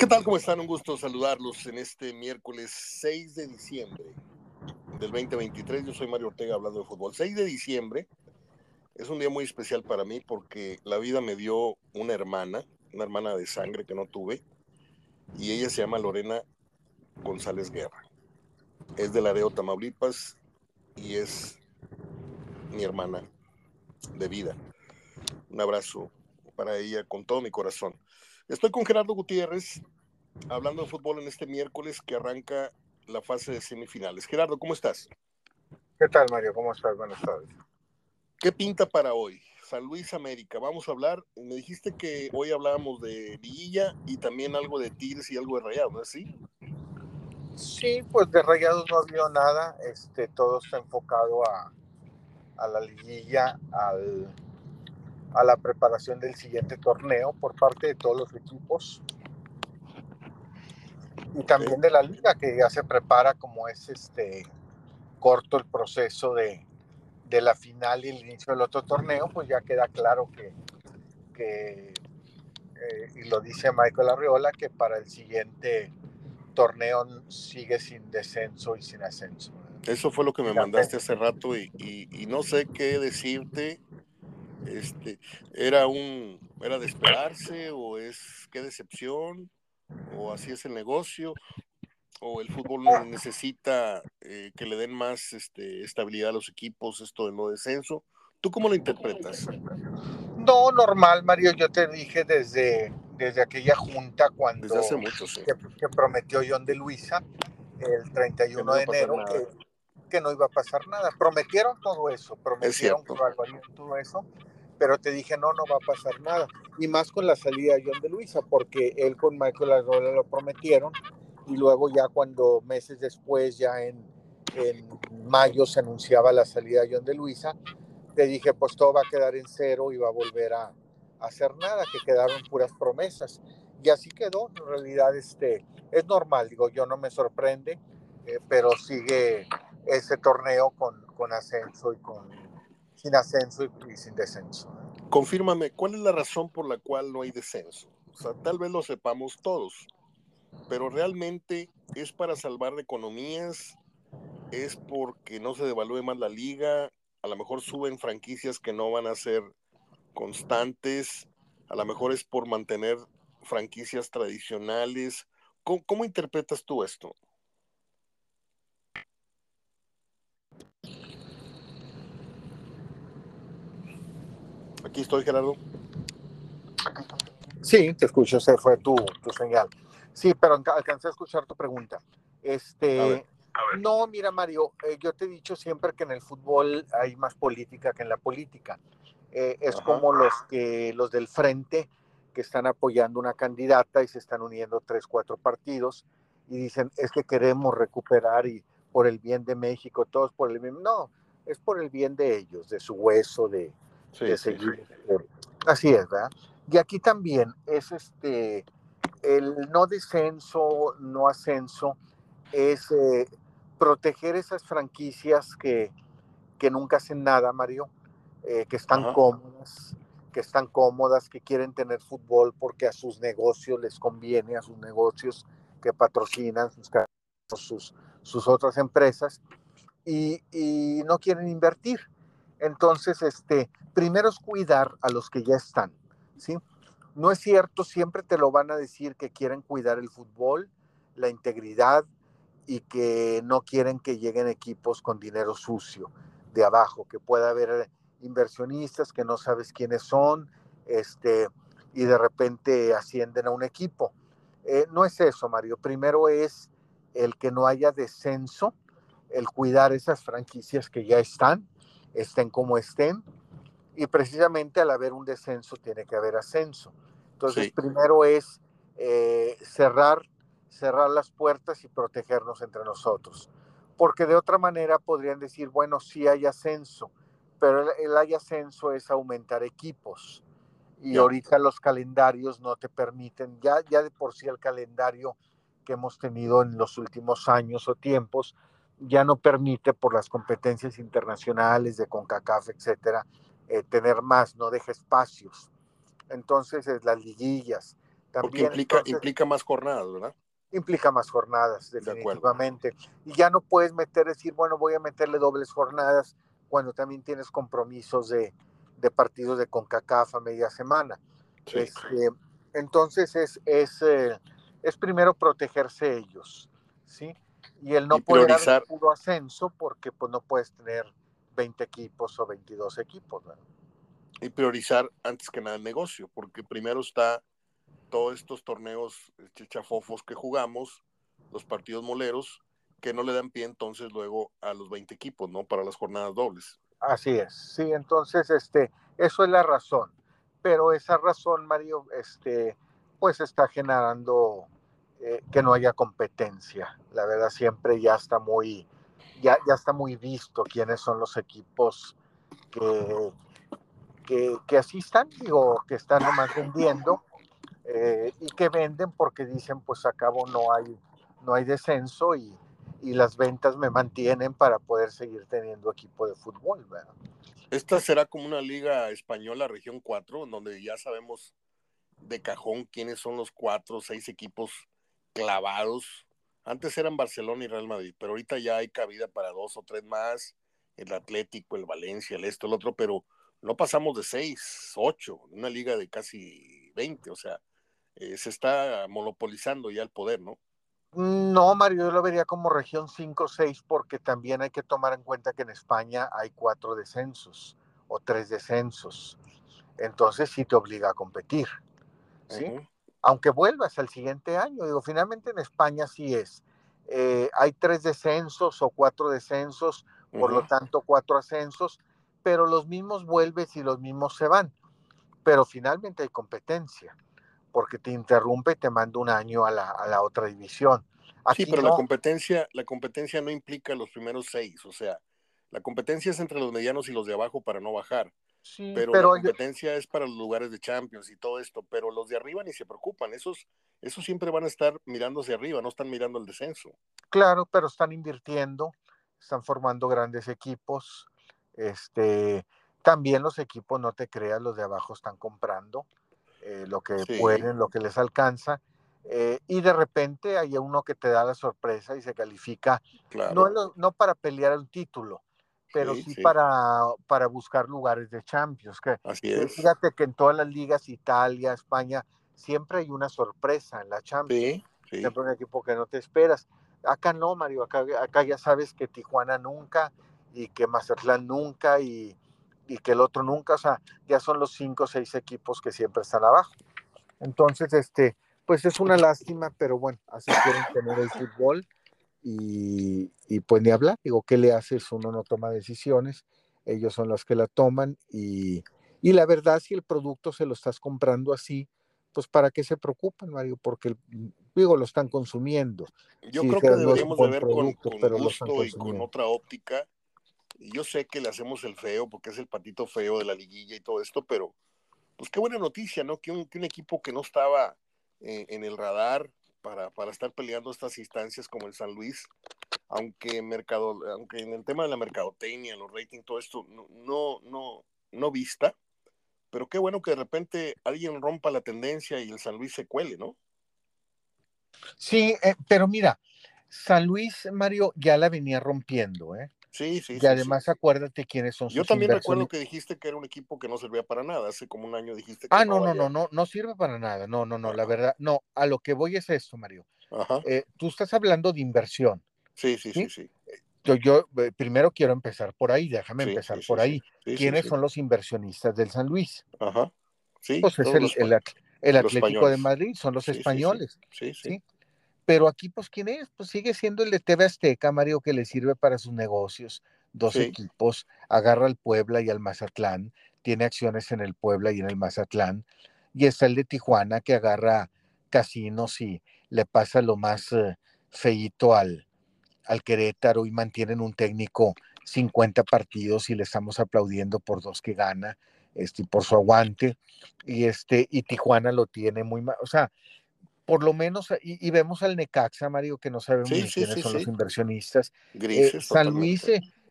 ¿Qué tal? ¿Cómo están? Un gusto saludarlos en este miércoles 6 de diciembre del 2023. Yo soy Mario Ortega hablando de fútbol. 6 de diciembre es un día muy especial para mí porque la vida me dio una hermana, una hermana de sangre que no tuve, y ella se llama Lorena González Guerra. Es de Laredo, Tamaulipas, y es mi hermana de vida. Un abrazo para ella con todo mi corazón. Estoy con Gerardo Gutiérrez hablando de fútbol en este miércoles que arranca la fase de semifinales. Gerardo, ¿cómo estás? ¿Qué tal, Mario? ¿Cómo estás? Buenas tardes. ¿Qué pinta para hoy? San Luis América. Vamos a hablar, me dijiste que hoy hablábamos de Liguilla y también algo de Tigres y algo de Rayados, ¿no es así? Sí, pues de Rayados no ha habido nada, este, todo está enfocado a, a la liguilla, al, a la preparación del siguiente torneo por parte de todos los equipos y también de la liga que ya se prepara como es este corto el proceso de, de la final y el inicio del otro torneo, pues ya queda claro que, que eh, y lo dice Michael Arriola, que para el siguiente torneo sigue sin descenso y sin ascenso. Eso fue lo que me mandaste hace rato y, y, y, no sé qué decirte. Este, era un, era de esperarse o es qué decepción o así es el negocio o el fútbol necesita eh, que le den más este, estabilidad a los equipos, esto de no descenso. ¿Tú cómo lo interpretas? No, normal, Mario. Yo te dije desde, desde aquella junta cuando desde hace mucho, sí. que, que, prometió John de Luisa el 31 no de enero que, que, no iba a pasar nada. Prometieron todo eso, prometieron que todo eso, pero te dije no, no va a pasar nada. Y más con la salida de John de Luisa, porque él con Michael Arrola lo prometieron y luego ya cuando meses después, ya en, en mayo se anunciaba la salida de John de Luisa, te dije, pues todo va a quedar en cero y va a volver a, hacer nada, que quedaron puras promesas. Y así quedó, en realidad este, es normal, digo, yo no me sorprende, eh, pero sigue ese torneo con, con ascenso y con sin ascenso y, sin descenso. Confírmame, ¿cuál es la razón por la cual no hay descenso? O sea, tal vez lo sepamos todos, pero realmente es para salvar economías, es porque no se devalúe más la liga, a lo mejor suben franquicias que no van a ser constantes, a lo mejor es por mantener franquicias tradicionales. ¿Cómo, cómo interpretas tú esto? Aquí estoy, Gerardo. Sí, te escucho, se fue tu, tu señal. Sí, pero alcancé a escuchar tu pregunta. Este, a ver, a ver. no, mira, Mario, eh, yo te he dicho siempre que en el fútbol hay más política que en la política. Eh, es Ajá. como los que los del frente que están apoyando una candidata y se están uniendo tres, cuatro partidos y dicen es que queremos recuperar y por el bien de México, todos por el bien. No, es por el bien de ellos, de su hueso, de, sí, seguir. Sí, sí. Así es, ¿verdad? Y aquí también es este el no descenso, no ascenso, es eh, proteger esas franquicias que, que, nunca hacen nada, Mario, eh, que están Ajá. cómodas, que están cómodas, que quieren tener fútbol porque a sus negocios les conviene, a sus negocios que patrocinan sus, sus, sus otras empresas y, y, no quieren invertir. Entonces, este, primero es cuidar a los que ya están, ¿sí? No es cierto, siempre te lo van a decir que quieren cuidar el fútbol, la integridad y que no quieren que lleguen equipos con dinero sucio de abajo, que pueda haber inversionistas que no sabes quiénes son, este, y de repente ascienden a un equipo. Eh, no es eso, Mario. Primero es el que no haya descenso, el cuidar esas franquicias que ya están, estén como estén, y precisamente al haber un descenso tiene que haber ascenso. Entonces, sí. primero es eh, cerrar, cerrar las puertas y protegernos entre nosotros. Porque de otra manera podrían decir, bueno, sí hay ascenso, pero el, el hay ascenso es aumentar equipos. Y ahorita los calendarios no te permiten, ya, ya de por sí el calendario que hemos tenido en los últimos años o tiempos, ya no permite por las competencias internacionales de CONCACAF, etcétera, eh, tener más, no deja espacios. Entonces, es las liguillas, Porque implica, implica más jornadas, ¿verdad? Implica más jornadas, definitivamente. y ya no puedes meter, decir, bueno, voy a meterle dobles jornadas cuando también tienes compromisos de, de partidos de CONCACAF a media semana. Este, entonces es, es, eh, es primero protegerse ellos, ¿sí? Y el no poder dar puro ascenso porque pues no puedes tener 20 equipos o 22 equipos. Y priorizar antes que nada el negocio, porque primero está todos estos torneos chichafofos que jugamos, los partidos moleros, que no le dan pie entonces luego a los 20 equipos, ¿no? Para las jornadas dobles. Así es, sí, entonces, este, eso es la razón. Pero esa razón, Mario, este, pues está generando eh, que no haya competencia. La verdad, siempre ya está muy, ya, ya está muy visto quiénes son los equipos que, que, que asistan, digo, que están nomás vendiendo eh, y que venden porque dicen, pues a cabo no hay, no hay descenso y, y las ventas me mantienen para poder seguir teniendo equipo de fútbol. Esta será como una liga española, región 4, donde ya sabemos de cajón quiénes son los cuatro o seis equipos clavados. Antes eran Barcelona y Real Madrid, pero ahorita ya hay cabida para dos o tres más, el Atlético, el Valencia, el esto, el otro, pero no pasamos de seis, ocho, una liga de casi 20, o sea, eh, se está monopolizando ya el poder, ¿no? No, Mario, yo lo vería como región 5 6 porque también hay que tomar en cuenta que en España hay cuatro descensos o tres descensos. Entonces sí te obliga a competir. ¿sí? Aunque vuelvas al siguiente año, digo, finalmente en España sí es. Eh, hay tres descensos o cuatro descensos, por lo tanto cuatro ascensos, pero los mismos vuelves y los mismos se van. Pero finalmente hay competencia porque te interrumpe y te manda un año a la, a la otra división. sí, pero la competencia, la competencia no implica los primeros seis, o sea, la competencia es entre los medianos y los de abajo para no bajar. Sí, pero, la competencia es para los lugares de Champions y todo esto, pero los de arriba ni se preocupan, esos, esos siempre van a estar mirando hacia arriba, no están mirando el descenso. Claro, pero están invirtiendo, están formando grandes equipos, este, también los equipos, no te creas, los de abajo están comprando, eh, lo que pueden, lo que les alcanza. Eh, y de repente hay uno que te da la sorpresa y se califica, no, no para pelear un título, pero sí, Para, para buscar lugares de Champions. Que, Fíjate que en todas las ligas, Italia, España, siempre hay una sorpresa en la Champions. Siempre un equipo que no te esperas. Acá no, Mario, acá, acá ya sabes que Tijuana nunca y que Mazatlán nunca y, y que el otro nunca, o sea, ya son los cinco o seis equipos que siempre están abajo. Entonces, este, pues es una lástima, pero bueno, así quieren tener el fútbol y, y pues ni hablar, digo, ¿qué le haces? Uno no toma decisiones, ellos son los que la toman y, y la verdad, si el producto se lo estás comprando así, pues para qué se preocupan, Mario, porque digo, lo están consumiendo. Yo creo que deberíamos de ver con, con gusto y con otra óptica yo sé que le hacemos el feo porque es el patito feo de la liguilla y todo esto, pero pues qué buena noticia, ¿no? Que un, equipo que no estaba eh, en el radar para, para, estar peleando estas instancias como el San Luis, aunque, mercado, aunque en el tema de la mercadotecnia, los ratings, todo esto, no, no, no, vista, pero qué bueno que de repente alguien rompa la tendencia y el San Luis se cuele, ¿no? Sí, eh, pero mira, San Luis, Mario, ya la venía rompiendo, ¿eh? Sí, sí. Y además acuérdate quiénes son Yo también recuerdo que dijiste que era un equipo que no servía para nada. Hace como un año dijiste que. Ah, no, no, no, no, no sirve para nada. No, no, no, la verdad, no. A lo que voy es esto, Mario. Ajá. Eh, tú estás hablando de inversión. Sí, sí, sí, sí. Yo, yo eh, primero quiero empezar por ahí, déjame empezar por ahí. ¿Quiénes son los inversionistas del San Luis? Ajá. Sí. Pues es el, el, Atlético de Madrid, son los españoles. sí. sí. Pero aquí, pues, ¿quién es? Pues sigue siendo el de TV Azteca, Mario, que le sirve para sus negocios dos equipos, agarra al Puebla y al Mazatlán, tiene acciones en el Puebla y en el Mazatlán, y está el de Tijuana que agarra casinos y le pasa lo más eh, feito al, al Querétaro y mantienen un técnico 50 partidos y le estamos aplaudiendo por dos que gana, este, por su aguante, y este, y Tijuana lo tiene muy mal, o sea, por lo menos, y, vemos al Necaxa, Mario, que no sabemos quiénes son los inversionistas. Eh, San Luis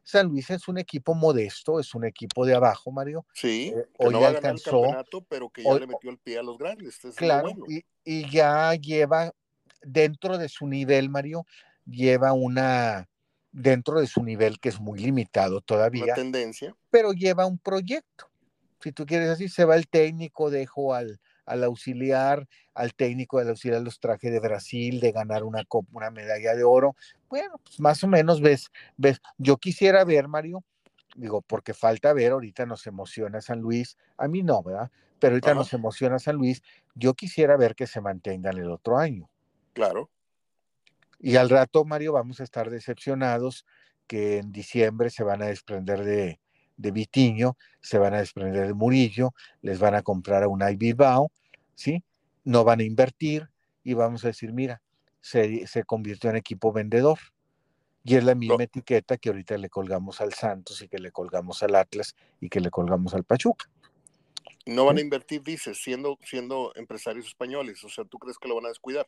San Luis es un equipo modesto, es un equipo de abajo, Mario. Sí, eh, que no va a ganar el campeonato, pero que ya le metió el pie a los grandes. claro, y, ya lleva dentro de su nivel, Mario, lleva una, dentro de su nivel que es muy limitado todavía. Una tendencia. Pero lleva un proyecto. Si tú quieres así, se va el técnico, dejo al, al auxiliar, al técnico del auxiliar los traje de Brasil, de ganar una, una medalla de oro. Bueno, pues más o menos ves, ves. Yo quisiera ver, Mario, digo, porque falta ver, ahorita nos emociona San Luis, a mí no, ¿verdad? Pero ahorita nos emociona San Luis, yo quisiera ver que se mantengan el otro año. Claro. Y al rato, Mario, vamos a estar decepcionados que en diciembre se van a desprender de, de Vitiño, se van a desprender de Murillo, les van a comprar a un Bilbao, ¿sí? No van a invertir y vamos a decir, mira, se, se convirtió en equipo vendedor. Y es la misma etiqueta que ahorita le colgamos al Santos y que le colgamos al Atlas y que le colgamos al Pachuca. No van a invertir, dices, siendo, siendo empresarios españoles. O sea, ¿tú crees que lo van a descuidar?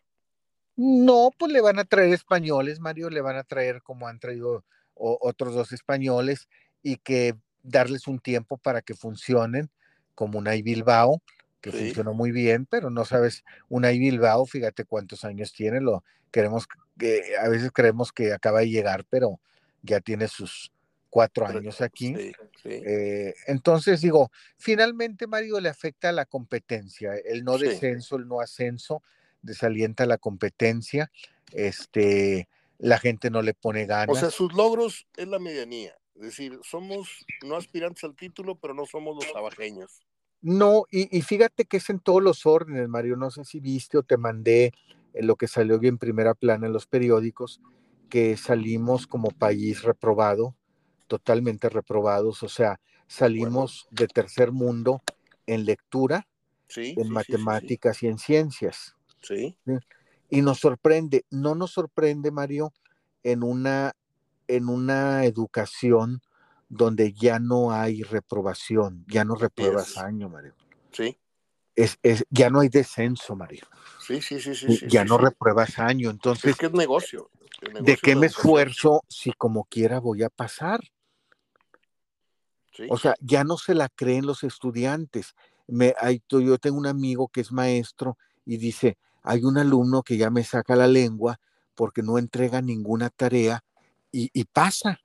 No, pues le van a traer españoles, Mario, le van a traer como han traído otros dos españoles y que darles un tiempo para que funcionen, como una Bilbao, que funcionó muy bien, pero no sabes, una Bilbao, fíjate cuántos años tiene, lo queremos, que a veces creemos que acaba de llegar, pero ya tiene sus cuatro años aquí. Eh, entonces digo, finalmente Mario le afecta a la competencia, el no descenso, el no ascenso, desalienta la competencia, este, la gente no le pone ganas. O sea, sus logros es la medianía. Es decir, somos no aspirantes al título, pero no somos los abajeños. No, y, fíjate que es en todos los órdenes, Mario. No sé si viste o te mandé lo que salió en primera plana en los periódicos, que salimos como país reprobado, totalmente reprobados. O sea, salimos de tercer mundo en lectura, en matemáticas y en ciencias. Sí. Y nos sorprende, no nos sorprende, Mario, en una en una educación donde ya no hay reprobación, ya no repruebas año, Mario. Sí. Es, ya no hay descenso, Mario. Sí, sí, sí, sí. Ya no repruebas año, entonces. Es que es negocio. ¿De qué me esfuerzo si como quiera voy a pasar? O sea, ya no se la creen los estudiantes. Me, hay, yo tengo un amigo que es maestro y dice, hay un alumno que ya me saca la lengua porque no entrega ninguna tarea y, pasa.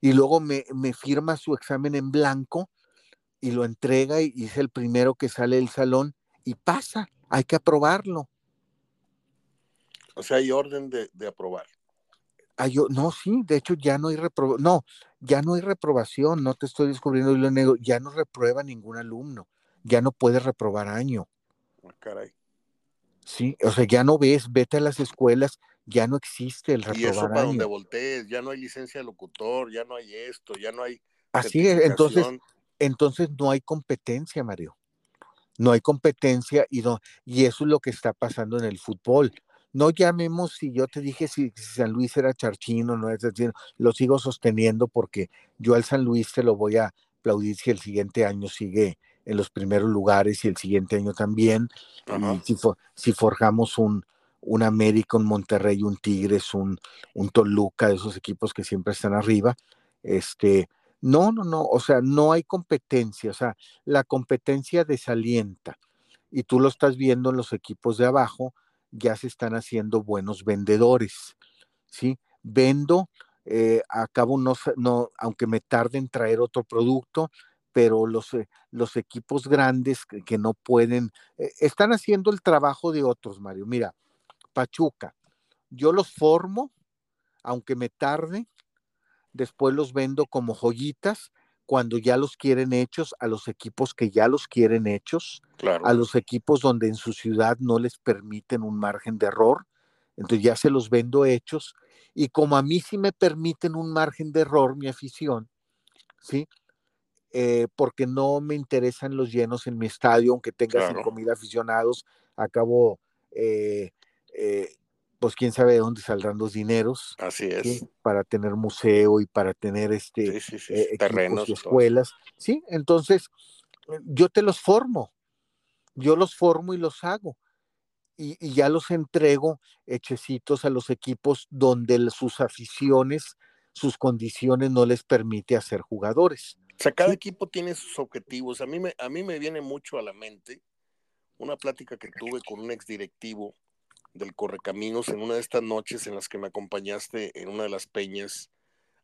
Y luego me, firma su examen en blanco y lo entrega y, es el primero que sale del salón y pasa. Hay que aprobarlo. O sea, hay orden de, aprobar. no, sí, de hecho ya no hay reprobación, no, ya no hay reprobación, no te estoy descubriendo lo negro, ya no reprueba ningún alumno, ya no puede reprobar año. Ah, caray. Sí, o sea, ya no ves, vete a las escuelas ya no existe el reprobar Y eso para donde voltees, ya no hay licencia de locutor, ya no hay esto, ya no hay. Así es, entonces, entonces no hay competencia, Mario. No hay competencia y, no, y eso es lo que está pasando en el fútbol. No llamemos, si yo te dije si, San Luis era charchino, no es decir, lo sigo sosteniendo porque yo al San Luis te lo voy a aplaudir si el siguiente año sigue en los primeros lugares y el siguiente año también. Y si, si forjamos un, un América, un Monterrey, un Tigres, un, Toluca, esos equipos que siempre están arriba. Este, no, no, no, o sea, no hay competencia, o sea, la competencia desalienta. Y tú lo estás viendo en los equipos de abajo, ya se están haciendo buenos vendedores, ¿sí? Vendo, eh, acabo no, no, aunque me tarde en traer otro producto, pero los, eh, los equipos grandes que, no pueden, eh, están haciendo el trabajo de otros, Mario. Mira, Pachuca. Yo los formo, aunque me tarde, después los vendo como joyitas cuando ya los quieren hechos a los equipos que ya los quieren hechos, a los equipos donde en su ciudad no les permiten un margen de error, entonces ya se los vendo hechos y como a mí sí me permiten un margen de error mi afición, ¿sí? Eh, porque no me interesan los llenos en mi estadio, aunque tenga mil aficionados, acabo eh, eh, pues quién sabe de dónde saldrán los dineros. Así es. Para tener museo y para tener este eh, terrenos y escuelas. Sí, entonces yo te los formo. Yo los formo y los hago. Y, ya los entrego hechecitos a los equipos donde sus aficiones sus condiciones no les permite hacer jugadores. O sea, cada equipo tiene sus objetivos. A mí, me, a mí me viene mucho a la mente una plática que tuve con un exdirectivo del Correcaminos en una de estas noches en las que me acompañaste en una de las peñas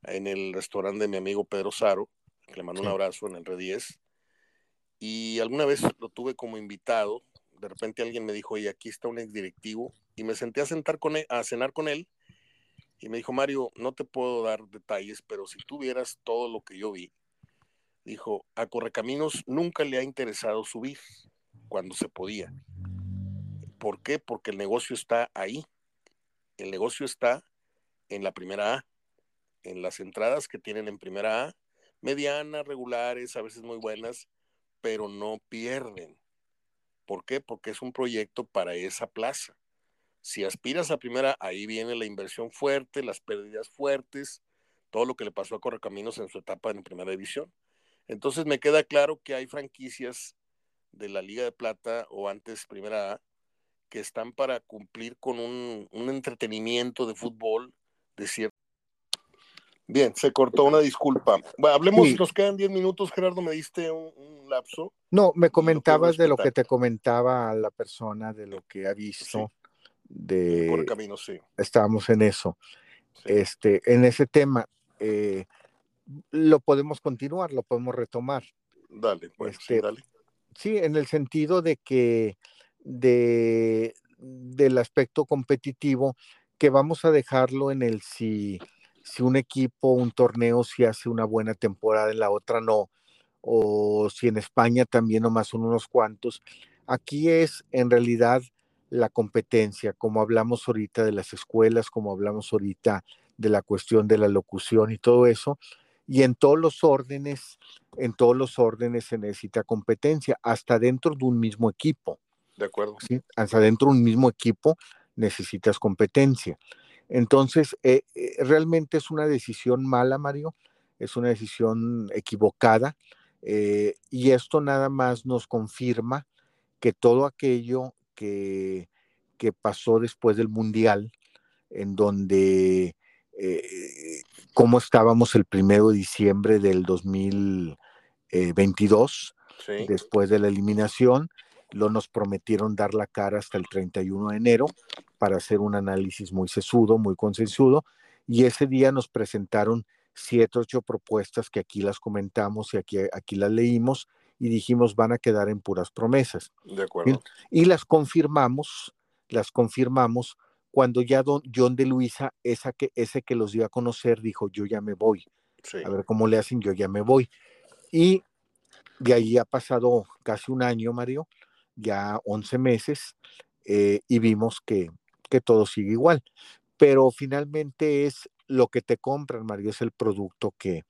en el restaurante de mi amigo Pedro Saro, que le mando un abrazo en el Red 10. Y alguna vez lo tuve como invitado. De repente alguien me dijo, oye, aquí está un exdirectivo. Y me senté a, sentar con él, a cenar con él. Y me dijo, Mario, no te puedo dar detalles, pero si tú vieras todo lo que yo vi, dijo, a Correcaminos nunca le ha interesado subir cuando se podía. ¿Por qué? Porque el negocio está ahí. El negocio está en la primera A, en las entradas que tienen en primera A, medianas, regulares, a veces muy buenas, pero no pierden. ¿Por qué? Porque es un proyecto para esa plaza. Si aspiras a primera, ahí viene la inversión fuerte, las pérdidas fuertes, todo lo que le pasó a Correcaminos en su etapa en primera división. Entonces me queda claro que hay franquicias de la Liga de Plata o antes Primera A que están para cumplir con un, entretenimiento de fútbol de cierto. Bien, se cortó una disculpa. Bueno, hablemos, nos quedan 10 minutos, Gerardo, me diste un, lapso. No, me comentabas de lo que te comentaba la persona, de lo que ha visto. De... Por el camino, sí. Estábamos en eso. Este, en ese tema, eh, lo podemos continuar, lo podemos retomar. Dale, pues, sí, este, dale. Sí, en el sentido de que de, del aspecto competitivo, que vamos a dejarlo en el si, si un equipo, un torneo, si hace una buena temporada, en la otra no, o si en España también nomás son unos cuantos. Aquí es en realidad la competencia, como hablamos ahorita de las escuelas, como hablamos ahorita de la cuestión de la locución y todo eso, y en todos los órdenes, en todos los órdenes se necesita competencia, hasta dentro de un mismo equipo. De acuerdo. ¿sí? Hasta dentro de un mismo equipo necesitas competencia. Entonces, eh, eh, realmente es una decisión mala, Mario, es una decisión equivocada, eh, y esto nada más nos confirma que todo aquello que, que pasó después del Mundial, en donde eh, cómo estábamos el primero de diciembre del 2022, después de la eliminación. Lo nos prometieron dar la cara hasta el 31 de enero para hacer un análisis muy sesudo, muy consensudo. Y ese día nos presentaron siete, ocho propuestas que aquí las comentamos y aquí, aquí las leímos y dijimos van a quedar en puras promesas. De acuerdo. Y las confirmamos, las confirmamos cuando ya don John de Luisa, esa que, ese que los dio a conocer, dijo, yo ya me voy. A ver cómo le hacen, yo ya me voy. Y de ahí ha pasado casi un año, Mario, ya 11 meses, eh, y vimos que, que todo sigue igual. Pero finalmente es lo que te compran, Mario, es el producto que,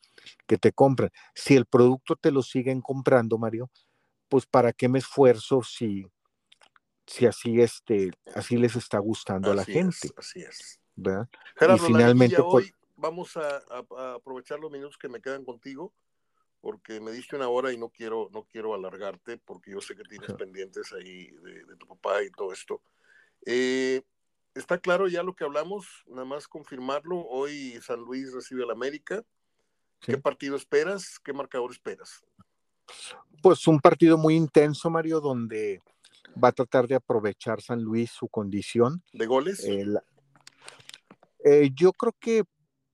que te compran. Si el producto te lo siguen comprando, Mario, pues para qué me esfuerzo si, si así este, así les está gustando a la gente. así es. ¿verdad? y finalmente pues hoy vamos a, aprovechar los minutos que me quedan contigo porque me diste una hora y no quiero no quiero alargarte porque yo sé que tienes pendientes ahí de, tu papá y todo esto. Eh, está claro ya lo que hablamos, nada más confirmarlo. Hoy San Luis recibe al América. ¿Qué partido esperas? ¿Qué marcador esperas? Pues un partido muy intenso, Mario, donde va a tratar de aprovechar San Luis su condición. ¿De goles? Eh, yo creo que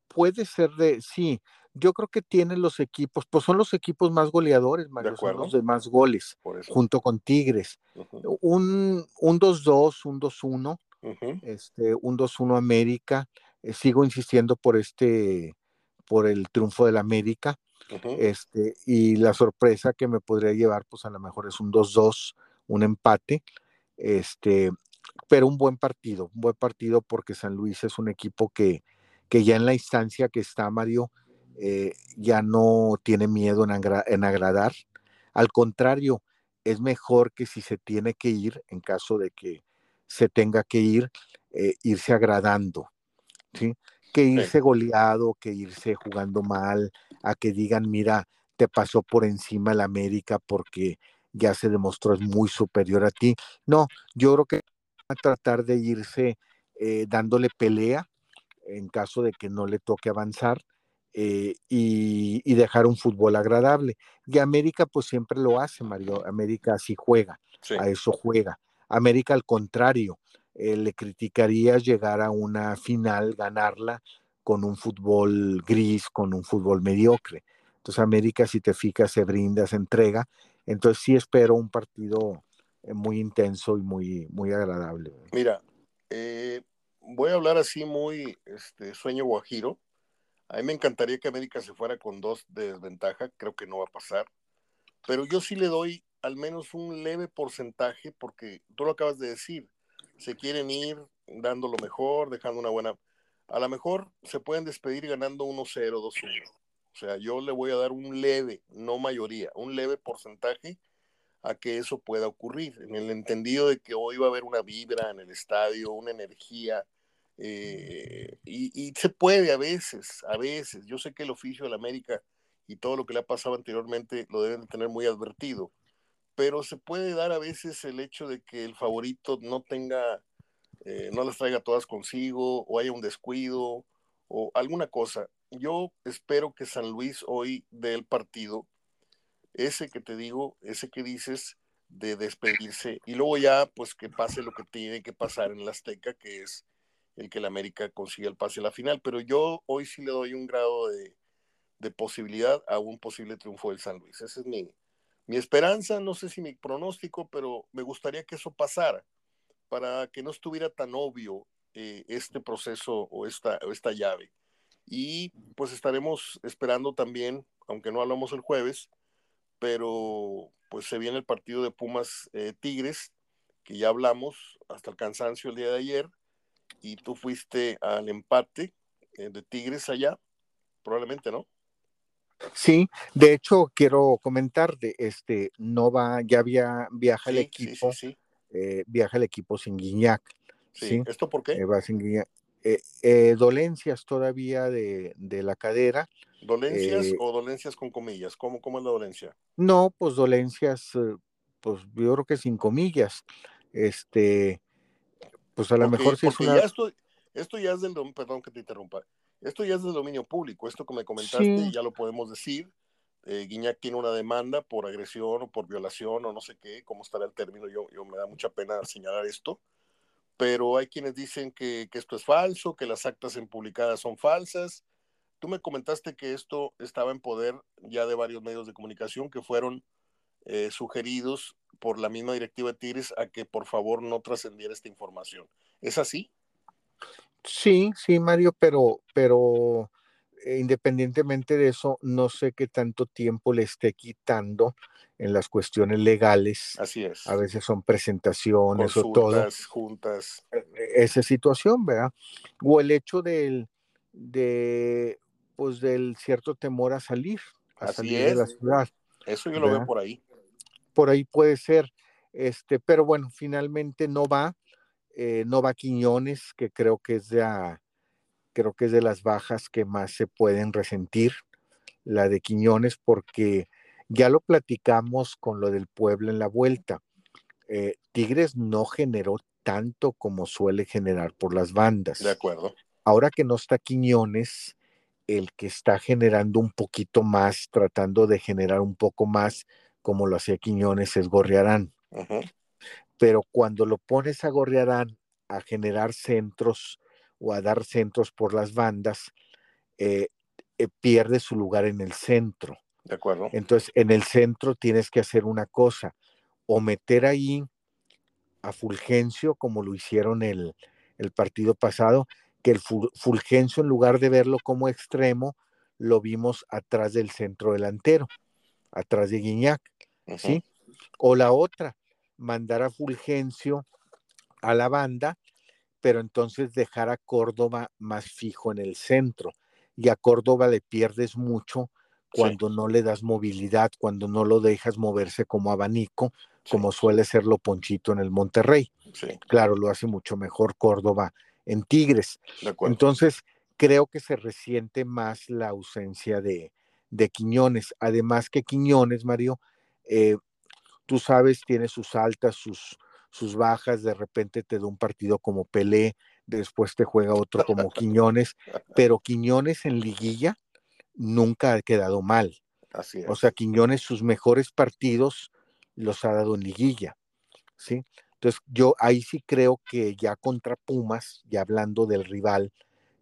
puede ser de, sí, yo creo que tienen los equipos, pues son los equipos más goleadores, Mario, son los de más goles, junto con Tigres. Un 2-2, un 2-1, este, un 2-1 América. Eh, sigo insistiendo por este, por el triunfo del América. este, y la sorpresa que me podría llevar, pues a lo mejor es un 2-2 un empate, este, pero un buen partido, un buen partido porque San Luis es un equipo que, que ya en la instancia que está Mario, eh, ya no tiene miedo en, en, agradar. Al contrario, es mejor que si se tiene que ir, en caso de que se tenga que ir, eh, irse agradando, ¿sí? Que irse goleado, que irse jugando mal, a que digan, mira, te pasó por encima el América porque ya se demostró es muy superior a ti. No, yo creo que a tratar de irse eh, dándole pelea en caso de que no le toque avanzar, eh, y, dejar un fútbol agradable. Y América pues siempre lo hace, Mario. América así juega, a eso juega. América al contrario, eh, le criticaría llegar a una final, ganarla con un fútbol gris, con un fútbol mediocre. Entonces América, si te fijas, se brinda, se entrega. Entonces sí espero un partido eh, muy intenso y muy, muy agradable. Mira, voy a hablar así muy este, sueño guajiro a mí me encantaría que América se fuera con dos de desventaja, creo que no va a pasar, pero yo sí le doy al menos un leve porcentaje porque tú lo acabas de decir, se quieren ir dando lo mejor, dejando una buena... A lo mejor se pueden despedir ganando 1-0, 2-1. O sea, yo le voy a dar un leve, no mayoría, un leve porcentaje a que eso pueda ocurrir, en el entendido de que hoy va a haber una vibra en el estadio, una energía, eh, y, se puede a veces, a veces. Yo sé que el oficio de la América y todo lo que le ha pasado anteriormente lo deben tener muy advertido, pero se puede dar a veces el hecho de que el favorito no tenga, eh, no las traiga todas consigo o haya un descuido o alguna cosa. Yo espero que San Luis hoy dé el partido, ese que te digo, ese que dices de despedirse y luego ya pues que pase lo que tiene que pasar en la Azteca, que es el que el América consiga el pase a la final, pero yo hoy sí le doy un grado de, posibilidad a un posible triunfo del San Luis. Esa es mi, mi esperanza, no sé si mi pronóstico, pero me gustaría que eso pasara para que no estuviera tan obvio eh, este proceso o esta, esta llave. Y pues estaremos esperando también, aunque no hablamos el jueves, pero pues se viene el partido de Pumas eh, Tigres, que ya hablamos hasta el cansancio el día de ayer, y tú fuiste al empate eh, de Tigres allá, probablemente, ¿no? Sí, de hecho quiero comentar de este no va, ya había viaja el equipo, eh, viaja el equipo sin Guiñac. Sí. ¿Esto por qué? Eh, va sin Guiñac. dolencias todavía de, la cadera. ¿Dolencias o dolencias con comillas? ¿Cómo, ¿Cómo es la dolencia? No, pues dolencias, pues yo creo que sin comillas. Este, pues a lo mejor sí es una... ya esto, esto ya es del, perdón que te interrumpa, esto ya es del dominio público, esto que me comentaste ya lo podemos decir, eh, Guiñac tiene una demanda por agresión o por violación o no sé qué, cómo estará el término, yo, yo me da mucha pena señalar esto, pero hay quienes dicen que, que esto es falso, que las actas en publicadas son falsas. Tú me comentaste que esto estaba en poder ya de varios medios de comunicación que fueron eh, sugeridos por la misma directiva de Tigres a que por favor no trascendiera esta información. ¿Es así? Sí, sí, Mario, pero, pero eh, independientemente de eso, no sé qué tanto tiempo le esté quitando en las cuestiones legales. Así es. A veces son presentaciones o todo. juntas. E, esa situación, ¿verdad? O el hecho del, de, pues del cierto temor a salir, a salir de la ciudad. Eso yo lo veo por ahí por ahí puede ser, este, pero bueno, finalmente no va, eh, no va Quiñones, que creo que es de creo que es de las bajas que más se pueden resentir, la de Quiñones, porque ya lo platicamos con lo del pueblo en la vuelta. Eh, Tigres no generó tanto como suele generar por las bandas. De acuerdo. Ahora que no está Quiñones, el que está generando un poquito más, tratando de generar un poco más, como lo hacía Quiñones, es Gorriarán. Pero cuando lo pones a Gorriarán a generar centros o a dar centros por las bandas, eh, eh, pierde su lugar en el centro. De acuerdo. Entonces, en el centro tienes que hacer una cosa, o meter ahí a Fulgencio, como lo hicieron el, el partido pasado, que el Fulgencio, en lugar de verlo como extremo, lo vimos atrás del centro delantero atrás de Guiñac, ¿sí? O la otra, mandar a Fulgencio a la banda, pero entonces dejar a Córdoba más fijo en el centro. Y a Córdoba le pierdes mucho cuando no le das movilidad, cuando no lo dejas moverse como abanico, como suele serlo Ponchito en el Monterrey. Claro, lo hace mucho mejor Córdoba en Tigres. Entonces, creo que se resiente más la ausencia de, de Quiñones. Además que Quiñones, Mario, eh, tú sabes, tiene sus altas, sus, sus bajas, de repente te da un partido como Pelé, después te juega otro como Quiñones, pero Quiñones en liguilla nunca ha quedado mal. Así es. O sea, Quiñones sus mejores partidos los ha dado en liguilla, ¿sí? Entonces, yo ahí sí creo que ya contra Pumas, ya hablando del rival,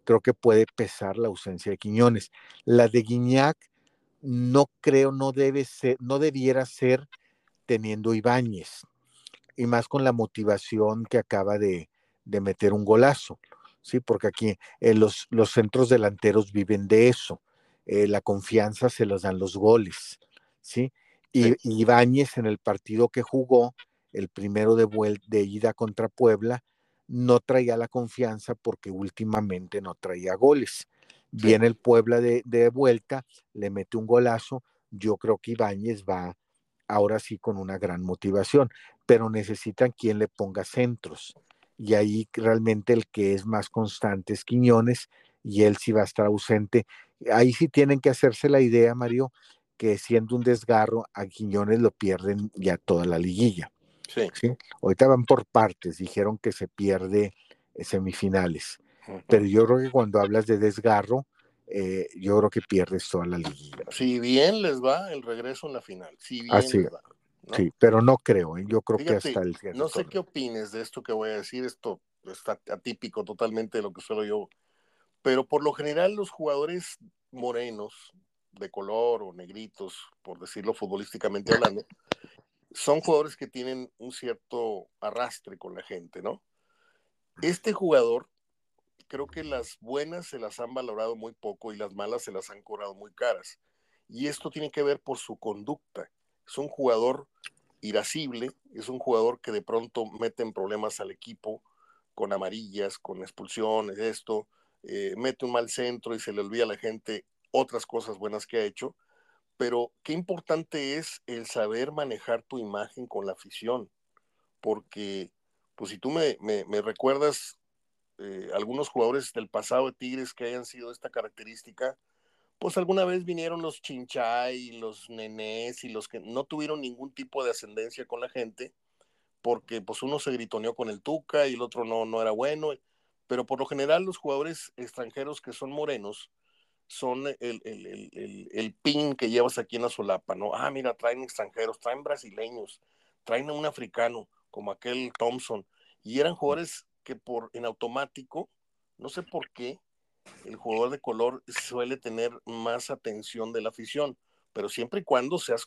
creo que puede pesar la ausencia de Quiñones. La de Guiñac no creo, no debe ser, no debiera ser teniendo Ibáñez, y más con la motivación que acaba de, meter un golazo, ¿sí? Porque aquí eh, los, los centros delanteros viven de eso, eh, la confianza se los dan los goles, ¿sí? Y Ibáñez en el partido que jugó, el primero de, de ida contra Puebla, no traía la confianza porque últimamente no traía goles. Viene el Puebla de, de, vuelta, le mete un golazo. Yo creo que Ibáñez va ahora sí con una gran motivación, pero necesitan quien le ponga centros. Y ahí realmente el que es más constante es Quiñones y él sí va a estar ausente. Ahí sí tienen que hacerse la idea, Mario, que siendo un desgarro, a Quiñones lo pierden ya toda la liguilla. Sí. ¿sí? Ahorita van por partes, dijeron que se pierde semifinales. Pero yo creo que cuando hablas de desgarro, eh, yo creo que pierdes toda la liguilla. Si bien les va el regreso en la final, si bien Así, les va, Sí, pero no creo, ¿eh? yo creo que hasta el No sé qué opines de esto que voy a decir, esto está atípico totalmente de lo que suelo yo, pero por lo general los jugadores morenos, de color o negritos, por decirlo futbolísticamente hablando, son jugadores que tienen un cierto arrastre con la gente, ¿no? Este jugador creo que las buenas se las han valorado muy poco y las malas se las han cobrado muy caras. Y esto tiene que ver por su conducta. Es un jugador irascible, es un jugador que de pronto mete en problemas al equipo con amarillas, con expulsiones, esto, eh, mete un mal centro y se le olvida a la gente otras cosas buenas que ha hecho. Pero qué importante es el saber manejar tu imagen con la afición, porque pues si tú me, me recuerdas eh, algunos jugadores del pasado de Tigres que hayan sido esta característica, pues alguna vez vinieron los Chinchay, los Nenés y los que no tuvieron ningún tipo de ascendencia con la gente, porque pues uno se gritoneó con el Tuca y el otro no, no era bueno, pero por lo general los jugadores extranjeros que son morenos son el, el, el pin que llevas aquí en la solapa, ¿no? Ah, mira, traen extranjeros, traen brasileños, traen a un africano como aquel Thompson, y eran jugadores que por en automático, no sé por qué, el jugador de color suele tener más atención de la afición, pero siempre y cuando seas,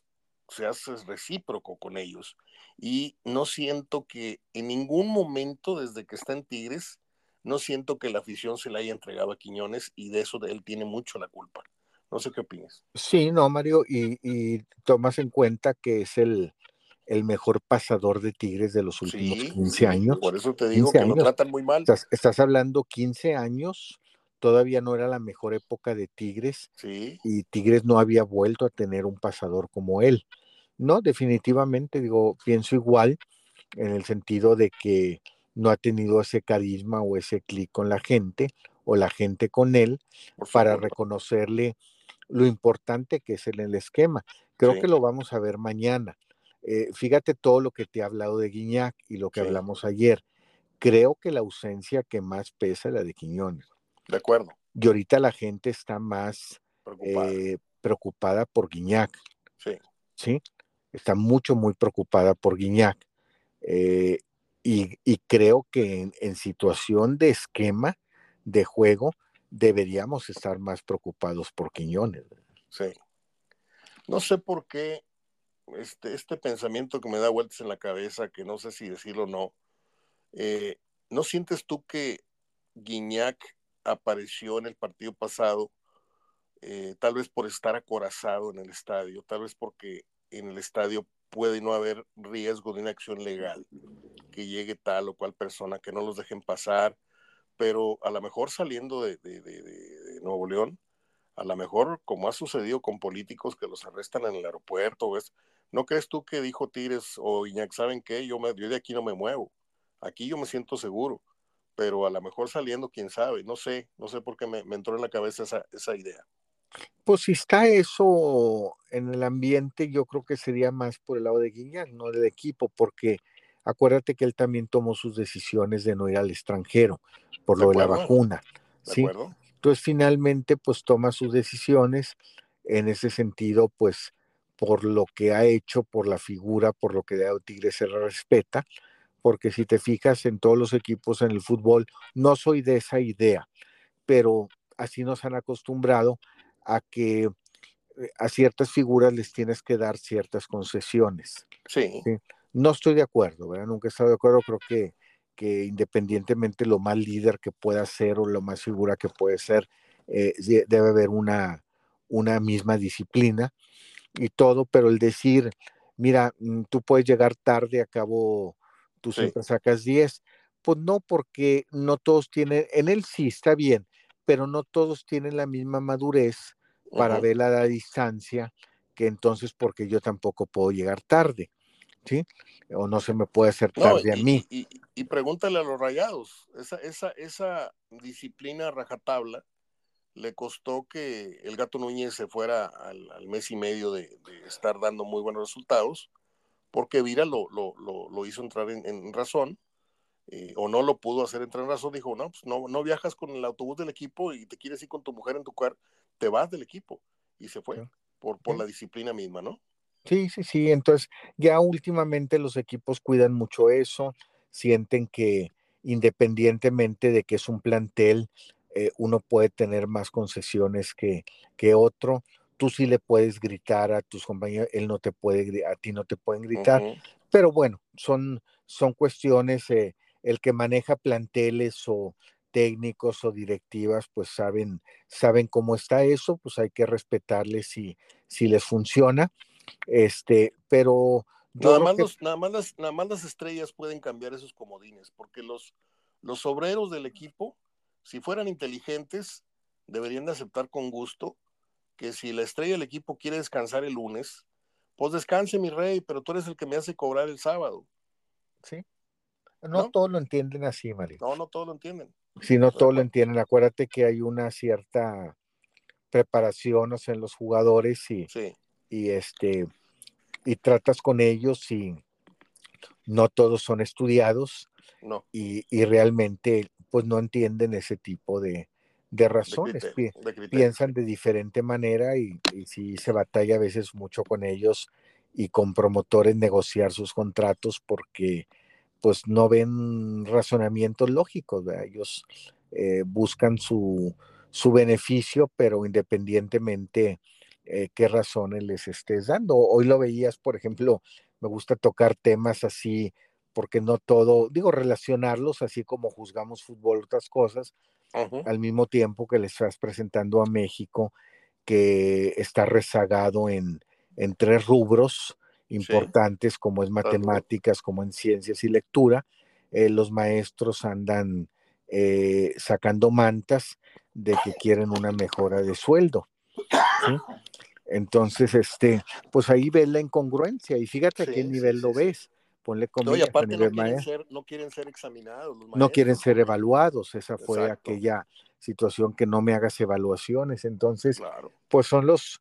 seas recíproco con ellos. Y no siento que en ningún momento desde que está en Tigres, no siento que la afición se le haya entregado a Quiñones y de eso él tiene mucho la culpa. No sé qué opinas. Sí, no, Mario, y, y tomas en cuenta que es el, el mejor pasador de Tigres de los últimos 15 años. Por eso te digo que lo tratan muy mal. Estás, hablando 15 años, todavía no era la mejor época de Tigres sí. y Tigres no había vuelto a tener un pasador como él. No, definitivamente, digo, pienso igual en el sentido de que no ha tenido ese carisma o ese clic con la gente o la gente con él para reconocerle lo importante que es en el esquema. Creo que lo vamos a ver mañana. Eh, fíjate todo lo que te he hablado de Guiñac y lo que hablamos ayer. Creo que la ausencia que más pesa es la de Quiñones. De acuerdo. Y ahorita la gente está más preocupada, eh, por Guiñac. Sí. Sí. Está mucho, muy preocupada por Guiñac. Eh, y, creo que en, en situación de esquema de juego deberíamos estar más preocupados por Quiñones. Sí. No sé por qué este, este pensamiento que me da vueltas en la cabeza, que no sé si decirlo o no, eh, ¿no sientes tú que Guiñac apareció en el partido pasado, eh, tal vez por estar acorazado en el estadio, tal vez porque en el estadio puede no haber riesgo de una acción legal, que llegue tal o cual persona, que no los dejen pasar, pero a lo mejor saliendo de, de Nuevo León, a lo mejor como ha sucedido con políticos que los arrestan en el aeropuerto, es, ¿No crees tú que dijo Tires o Iñak, ¿saben qué? Yo, me, de aquí no me muevo. Aquí yo me siento seguro. Pero a lo mejor saliendo, quién sabe. No sé, no sé por qué me, entró en la cabeza esa, esa idea. Pues si está eso en el ambiente, yo creo que sería más por el lado de Guiñac, no del equipo, porque acuérdate que él también tomó sus decisiones de no ir al extranjero por lo de la vacuna. ¿sí? Entonces, finalmente, pues toma sus decisiones en ese sentido, pues por lo que ha hecho, por la figura, por lo que de Tigre se respeta, porque si te fijas en todos los equipos en el fútbol, no soy de esa idea, pero así nos han acostumbrado a que eh, a ciertas figuras les tienes que dar ciertas concesiones. Sí. No estoy de acuerdo, ¿verdad? Nunca he estado de acuerdo, creo que, que independientemente lo más líder que pueda ser o lo más figura que puede ser, eh, debe haber una, una misma disciplina y todo, pero el decir, mira, mm, tú puedes llegar tarde, a cabo tú siempre sacas 10, pues no, porque no todos tienen, en él sí está bien, pero no todos tienen la misma madurez para ver a la distancia, que entonces porque yo tampoco puedo llegar tarde, ¿sí? O no se me puede hacer tarde a mí. Y, pregúntale a los rayados, esa, esa, esa disciplina rajatabla le costó que el gato Núñez se fuera al, mes y medio de, estar dando muy buenos resultados, porque Vira lo, lo, lo, hizo entrar en, razón, eh, o no lo pudo hacer entrar en razón, dijo, no, pues no, no viajas con el autobús del equipo y te quieres ir con tu mujer en tu carro, te vas del equipo, y se fue, por, por la disciplina misma, ¿no? Sí, sí, sí, entonces ya últimamente los equipos cuidan mucho eso, sienten que independientemente de que es un plantel, eh, uno puede tener más concesiones que, que otro. Tú sí le puedes gritar a tus compañeros, él no te puede, a ti no te pueden gritar. Pero bueno, son, son cuestiones, eh, el que maneja planteles o técnicos o directivas, pues saben, saben cómo está eso, pues hay que respetarles si, si les funciona. Este, pero nada más, nada, más las, nada más las estrellas pueden cambiar esos comodines, porque los, los obreros del equipo si fueran inteligentes, deberían de aceptar con gusto que si la estrella del equipo quiere descansar el lunes, pues descanse mi rey, pero tú eres el que me hace cobrar el sábado. Sí. No, todos lo entienden así, Mario. No, no todos lo entienden. Si no todos lo entienden, acuérdate que hay una cierta preparación en los jugadores y, y este y tratas con ellos y no todos son estudiados no. y, y realmente pues no entienden ese tipo de, razones, piensan de diferente manera y, si se batalla a veces mucho con ellos y con promotores negociar sus contratos porque pues no ven razonamientos lógicos, ellos eh, buscan su, su, beneficio, pero independientemente eh, qué razones les estés dando. Hoy lo veías, por ejemplo, me gusta tocar temas así porque no todo, digo, relacionarlos así como juzgamos fútbol, otras cosas, al mismo tiempo que le estás presentando a México, que está rezagado en, en tres rubros importantes, como es matemáticas, como en ciencias y lectura. Eh, los maestros andan eh, sacando mantas de que quieren una mejora de sueldo. Entonces, este, pues ahí ves la incongruencia y fíjate a qué nivel lo ves ponle no, y aparte no quieren, ser, no quieren, ser, examinados. no quieren ser evaluados. Esa fue aquella situación que no me hagas evaluaciones. Entonces, pues son los,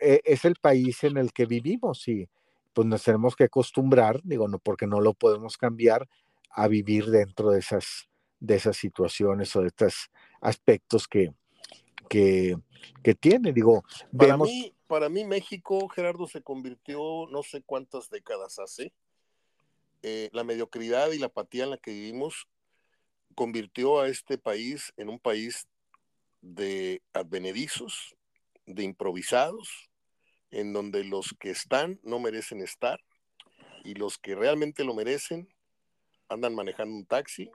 e, es el país en el que vivimos y pues nos tenemos que acostumbrar, digo, no porque no lo podemos cambiar, a vivir dentro de esas, de esas situaciones o de estos aspectos que, que, que tiene. Digo, para mí, para mí México, Gerardo, se convirtió no sé cuántas décadas hace eh, la mediocridad y la apatía en la que vivimos convirtió a este país en un país de advenedizos, de improvisados, en donde los que están no merecen estar y los que realmente lo merecen andan manejando un taxi,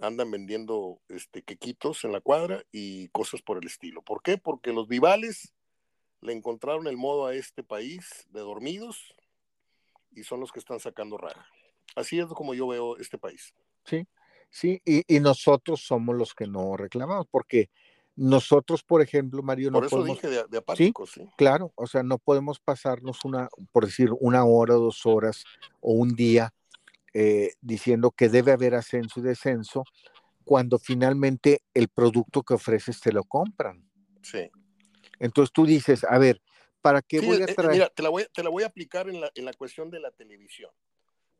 andan vendiendo este, quequitos en la cuadra y cosas por el estilo. ¿Por qué? Porque los vivales le encontraron el modo a este país de dormidos y son los que están sacando raja. Así es como yo veo este país. Sí, sí, y, nosotros somos los que no reclamamos, porque nosotros, por ejemplo, Mario, no por eso dije de, apáticos, ¿sí? Claro, o sea, no podemos pasarnos una, por decir, una hora, dos horas o un día eh, diciendo que debe haber ascenso y descenso, cuando finalmente el producto que ofreces te lo compran. Sí. Entonces tú dices, a ver, ¿para qué voy a eh, traer? Mira, te la voy, te la voy a aplicar en la, en la cuestión de la televisión.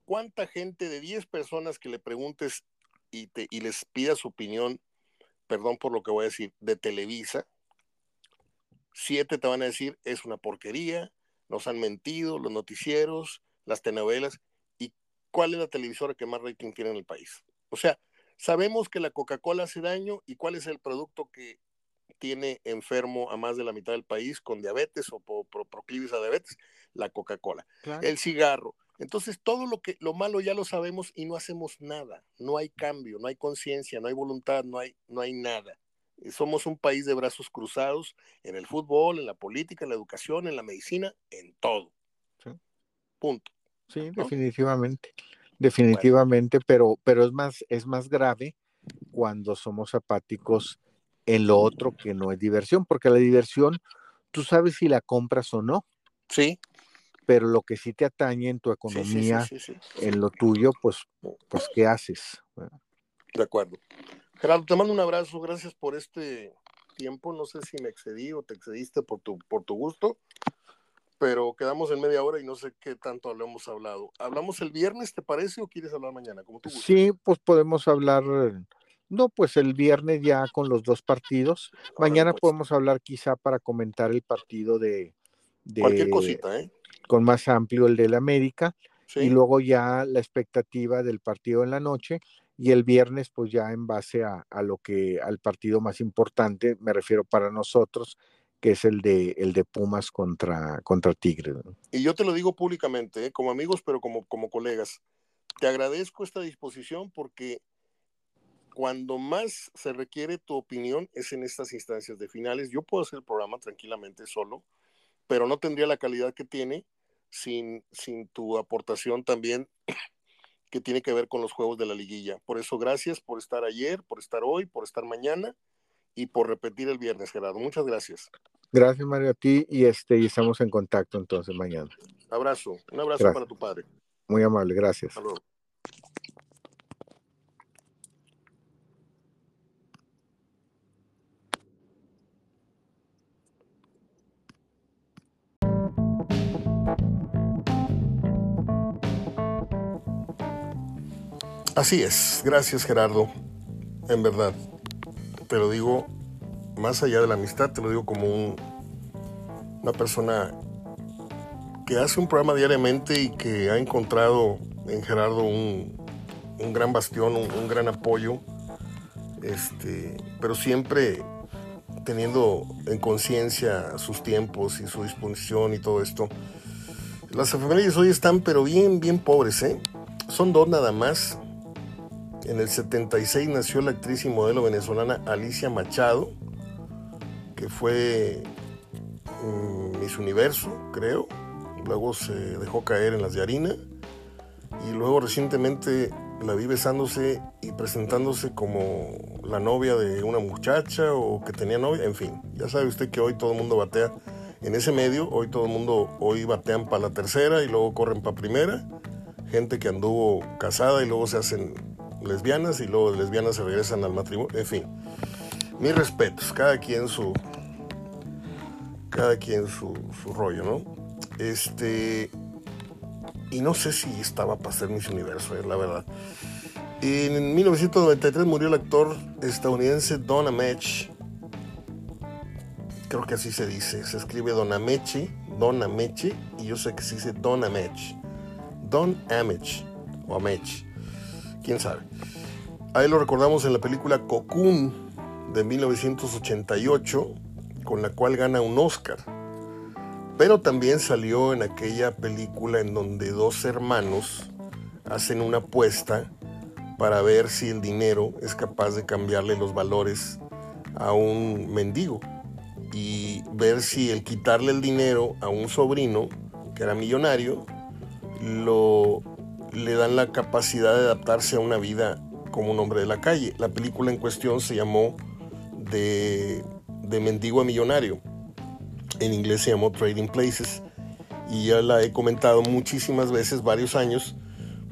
¿cuánta gente de 10 personas que le preguntes y, te, y les pidas su opinión, perdón por lo que voy a decir, de Televisa, siete te van a decir es una porquería, nos han mentido, los noticieros, las telenovelas, y cuál es la televisora que más rating tiene en el país. O sea, sabemos que la Coca-Cola hace daño y cuál es el producto que tiene enfermo a más de la mitad del país con diabetes o por, proclives a diabetes, la Coca-Cola. El cigarro. Entonces, todo lo que lo malo ya lo sabemos y no hacemos nada. No hay cambio, no hay conciencia, no hay voluntad, no hay, no hay nada. Somos un país de brazos cruzados en el fútbol, en la política, en la educación, en la medicina, en todo. Punto. Sí, definitivamente. Definitivamente, pero, pero es más, es más grave cuando somos apáticos en lo otro que no es diversión, porque la diversión, tú sabes si la compras o no. Sí. Pero lo que sí te atañe en tu economía, en lo tuyo, pues, pues ¿qué haces? De acuerdo. Gerardo, te mando un abrazo, gracias por este tiempo. No sé si me excedí o te excediste por tu, por tu gusto, pero quedamos en media hora y no sé qué tanto hemos hablado. ¿Hablamos el viernes, te parece, o quieres hablar mañana? Como tú Sí, pues podemos hablar no, pues el viernes ya con los dos partidos. Mañana pues. podemos hablar quizá para comentar el partido de, Cualquier cosita, ¿eh? Con más amplio el del América. Y luego ya la expectativa del partido en la noche. Y el viernes, pues ya en base a, lo que, al partido más importante, me refiero para nosotros, que es el de, el de Pumas contra, contra Tigre. Y yo te lo digo públicamente, ¿eh? como amigos, pero como, como colegas. Te agradezco esta disposición porque cuando más se requiere tu opinión es en estas instancias de finales. Yo puedo hacer el programa tranquilamente solo, pero no tendría la calidad que tiene sin, sin tu aportación también que tiene que ver con los juegos de la liguilla. Por eso, gracias por estar ayer, por estar hoy, por estar mañana y por repetir el viernes, Gerardo. Muchas gracias. Gracias, Mario, a ti y, este, y estamos en contacto entonces mañana. Abrazo, un abrazo para tu padre. Muy amable, gracias. Así es, gracias Gerardo, en verdad. Te lo digo, más allá de la amistad, te lo digo como una persona que hace un programa diariamente y que ha encontrado en Gerardo un, gran bastión, un, gran apoyo, este, pero siempre teniendo en conciencia sus tiempos y su disposición y todo esto. Las familias hoy están pero bien, bien pobres, ¿eh? Son dos nada más en el 76 nació la actriz y modelo venezolana Alicia Machado, que fue mm, Miss Universo, creo. Luego se dejó caer en las de harina. Y luego recientemente la vi besándose y presentándose como la novia de una muchacha o que tenía novia. En fin, ya sabe usted que hoy todo el mundo batea en ese medio. Hoy todo el mundo, hoy batean para la tercera y luego corren para primera. Gente que anduvo casada y luego se hacen lesbianas y luego lesbianas se regresan al matrimonio, en fin. Mis respetos, cada quien su cada quien su, rollo, ¿no? Este y no sé si estaba para ser Miss Universo, eh, la verdad. En 1993 murió el actor estadounidense Don Ameche. Creo que así se dice. Se escribe Don Ameche, Don Ameche, y yo sé que se dice Don Ameche. Don Ameche, o Ameche quién sabe. Ahí lo recordamos en la película Cocoon de 1988, con la cual gana un Oscar. Pero también salió en aquella película en donde dos hermanos hacen una apuesta para ver si el dinero es capaz de cambiarle los valores a un mendigo y ver si el quitarle el dinero a un sobrino que era millonario lo le dan la capacidad de adaptarse a una vida como un hombre de la calle. La película en cuestión se llamó de, de mendigo a millonario. En inglés se llamó Trading Places. Y ya la he comentado muchísimas veces, varios años,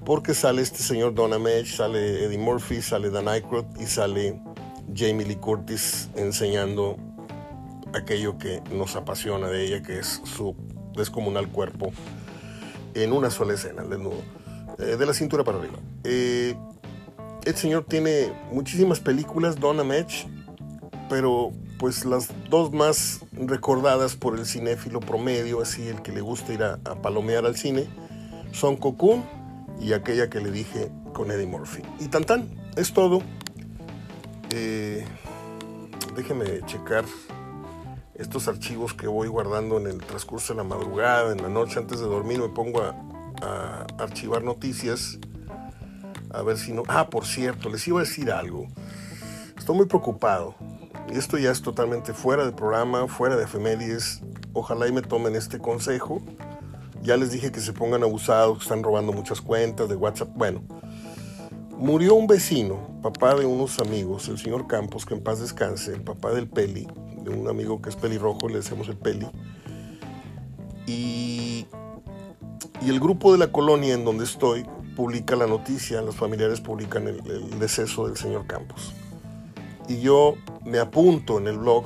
porque sale este señor Donna Mesh, sale Eddie Murphy, sale Dan Aykroyd y sale Jamie Lee Curtis enseñando aquello que nos apasiona de ella, que es su descomunal cuerpo en una sola escena, el desnudo. Eh, de la cintura para arriba. Eh, el señor tiene muchísimas películas, Donna Match, pero pues las dos más recordadas por el cinéfilo promedio, así el que le gusta ir a, palomear al cine, son Cocoon y aquella que le dije con Eddie Murphy. Y tan tan, es todo. Eh, déjeme checar estos archivos que voy guardando en el transcurso de la madrugada, en la noche antes de dormir, me pongo a, archivar noticias. A ver si no... Ah, por cierto, les iba a decir algo. Estoy muy preocupado. Esto ya es totalmente fuera del programa, fuera de efemérides. Ojalá y me tomen este consejo. Ya les dije que se pongan abusados, que están robando muchas cuentas de WhatsApp. Bueno, murió un vecino, papá de unos amigos, el señor Campos, que en paz descanse, el papá del Peli, de un amigo que es pelirrojo, le decimos el Peli. Y, y el grupo de la colonia en donde estoy publica la noticia, los familiares publican el, el deceso del señor Campos y yo me apunto en el blog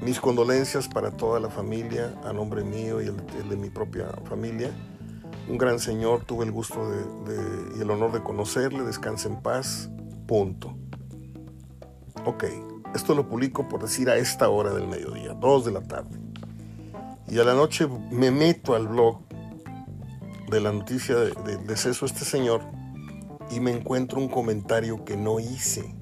mis condolencias para toda la familia, a nombre mío y el, de mi propia familia. Un gran señor, tuve el gusto y el honor de conocerle, descanse en paz, punto. Ok, esto lo publico por decir a esta hora del mediodía, 2 de la tarde. Y a la noche me meto al blog de la noticia del deceso de este señor y me encuentro un comentario que no hice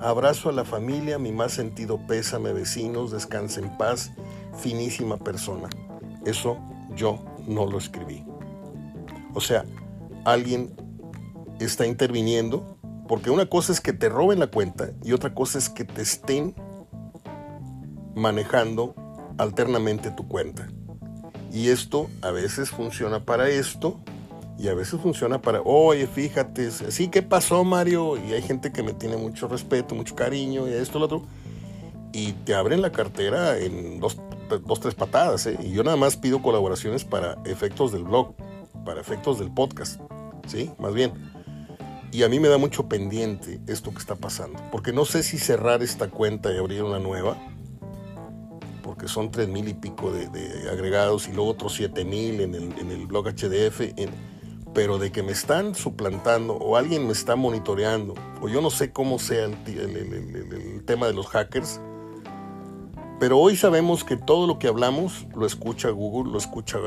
Abrazo a la familia, mi más sentido pésame, vecinos, descanse en paz, finísima persona. Eso yo no lo escribí. O sea, alguien está interviniendo, porque una cosa es que te roben la cuenta y otra cosa es que te estén manejando alternamente tu cuenta. Y esto a veces funciona para esto y a veces funciona para, oye, fíjate, sí, ¿qué pasó, Mario? Y hay gente que me tiene mucho respeto, mucho cariño, y esto, lo otro. Y te abren la cartera en dos, dos tres patadas, ¿eh? Y yo nada más pido colaboraciones para efectos del blog, para efectos del podcast, ¿sí? Más bien. Y a mí me da mucho pendiente esto que está pasando, porque no sé si cerrar esta cuenta y abrir una nueva, porque son tres mil y pico de, agregados y luego otros siete mil en el, en el blog HDF. En, pero de que me están suplantando o alguien me está monitoreando, o yo no sé cómo sea el, tema de los hackers, pero hoy sabemos que todo lo que hablamos lo escucha Google, lo escucha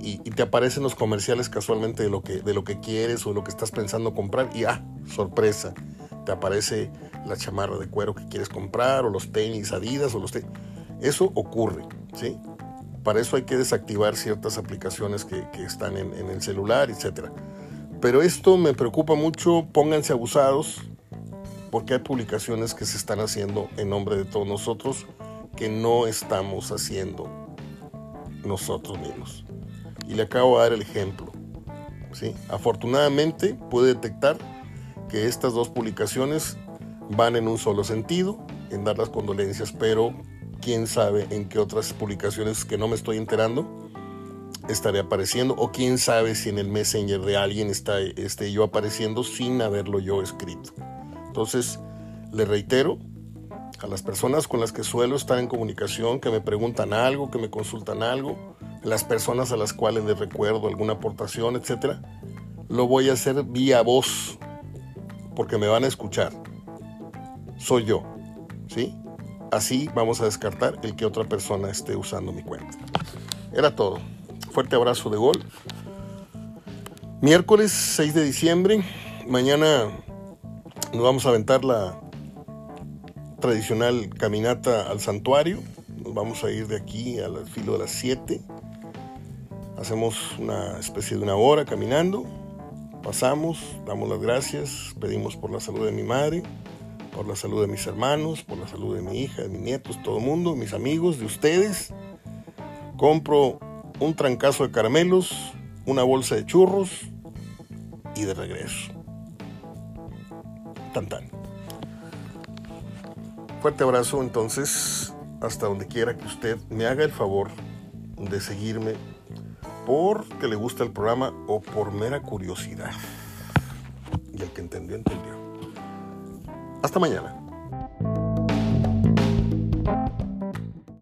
y, y, te aparecen los comerciales casualmente de lo, que, de lo que quieres o lo que estás pensando comprar y ah, sorpresa, te aparece la chamarra de cuero que quieres comprar o los tenis Adidas o los tenis. Eso ocurre, ¿sí? Para eso hay que desactivar ciertas aplicaciones que, están en, el celular, etc. Pero esto me preocupa mucho, pónganse abusados, porque hay publicaciones que se están haciendo en nombre de todos nosotros que no estamos haciendo nosotros mismos. Y le acabo de dar el ejemplo. ¿sí? Afortunadamente pude detectar que estas dos publicaciones van en un solo sentido, en dar las condolencias, pero quién sabe en qué otras publicaciones que no me estoy enterando estaré apareciendo o quién sabe si en el Messenger de alguien está esté yo apareciendo sin haberlo yo escrito. Entonces, le reitero a las personas con las que suelo estar en comunicación, que me preguntan algo, que me consultan algo, las personas a las cuales les recuerdo alguna aportación, etcétera, lo voy a hacer vía voz porque me van a escuchar. Soy yo, ¿sí? Así vamos a descartar el que otra persona esté usando mi cuenta. Era todo. Fuerte abrazo de gol. Miércoles 6 de diciembre. Mañana nos vamos a aventar la tradicional caminata al santuario. Nos vamos a ir de aquí al filo de las 7. Hacemos una especie de una hora caminando. Pasamos, damos las gracias, pedimos por la salud de mi madre por la salud de mis hermanos, por la salud de mi hija, de mis nietos, todo el mundo, mis amigos, de ustedes. Compro un trancazo de caramelos, una bolsa de churros y de regreso. Tan tan. Fuerte abrazo entonces, hasta donde quiera que usted me haga el favor de seguirme porque le gusta el programa o por mera curiosidad. Y el que entendió, entendió. Hasta mañana.